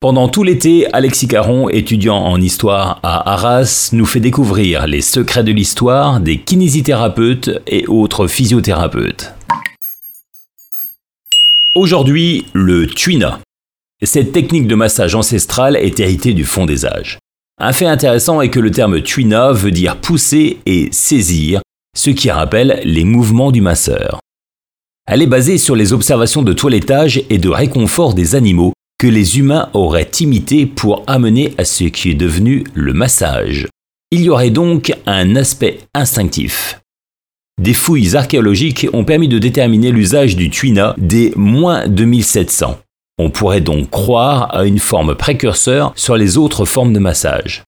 Pendant tout l'été, Alexis Caron, étudiant en histoire à Arras, nous fait découvrir les secrets de l'histoire des kinésithérapeutes et autres physiothérapeutes. Aujourd'hui, le tuina. Cette technique de massage ancestrale est héritée du fond des âges. Un fait intéressant est que le terme tuina veut dire pousser et saisir, ce qui rappelle les mouvements du masseur. Elle est basée sur les observations de toilettage et de réconfort des animaux que les humains auraient imité pour amener à ce qui est devenu le massage. Il y aurait donc un aspect instinctif. Des fouilles archéologiques ont permis de déterminer l'usage du tuina dès moins 2700. On pourrait donc croire à une forme précurseur sur les autres formes de massage.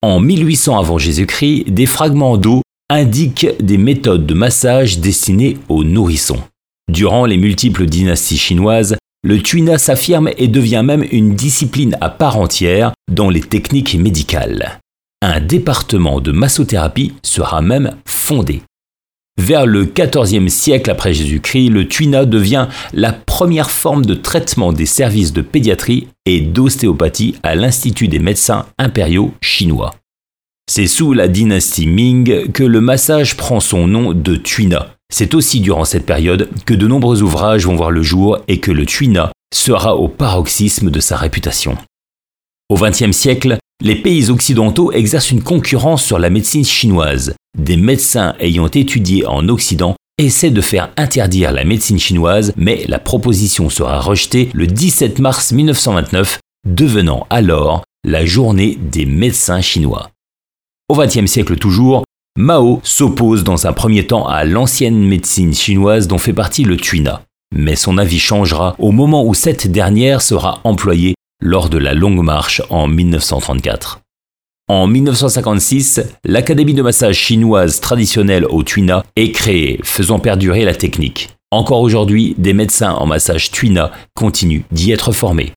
En 1800 avant Jésus-Christ, des fragments d'eau indiquent des méthodes de massage destinées aux nourrissons. Durant les multiples dynasties chinoises, le tuina s'affirme et devient même une discipline à part entière dans les techniques médicales. Un département de massothérapie sera même fondé. Vers le XIVe siècle après Jésus-Christ, le tuina devient la première forme de traitement des services de pédiatrie et d'ostéopathie à l'Institut des médecins impériaux chinois. C'est sous la dynastie Ming que le massage prend son nom de tuina, c'est aussi durant cette période que de nombreux ouvrages vont voir le jour et que le tuina sera au paroxysme de sa réputation. Au XXe siècle, les pays occidentaux exercent une concurrence sur la médecine chinoise. Des médecins ayant étudié en Occident essaient de faire interdire la médecine chinoise, mais la proposition sera rejetée le 17 mars 1929, devenant alors la journée des médecins chinois. Au XXe siècle toujours, Mao s'oppose dans un premier temps à l'ancienne médecine chinoise dont fait partie le tuina. Mais son avis changera au moment où cette dernière sera employée lors de la Longue Marche en 1934. En 1956, l'Académie de massage chinoise traditionnelle au tuina est créée, faisant perdurer la technique. Encore aujourd'hui, des médecins en massage tuina continuent d'y être formés.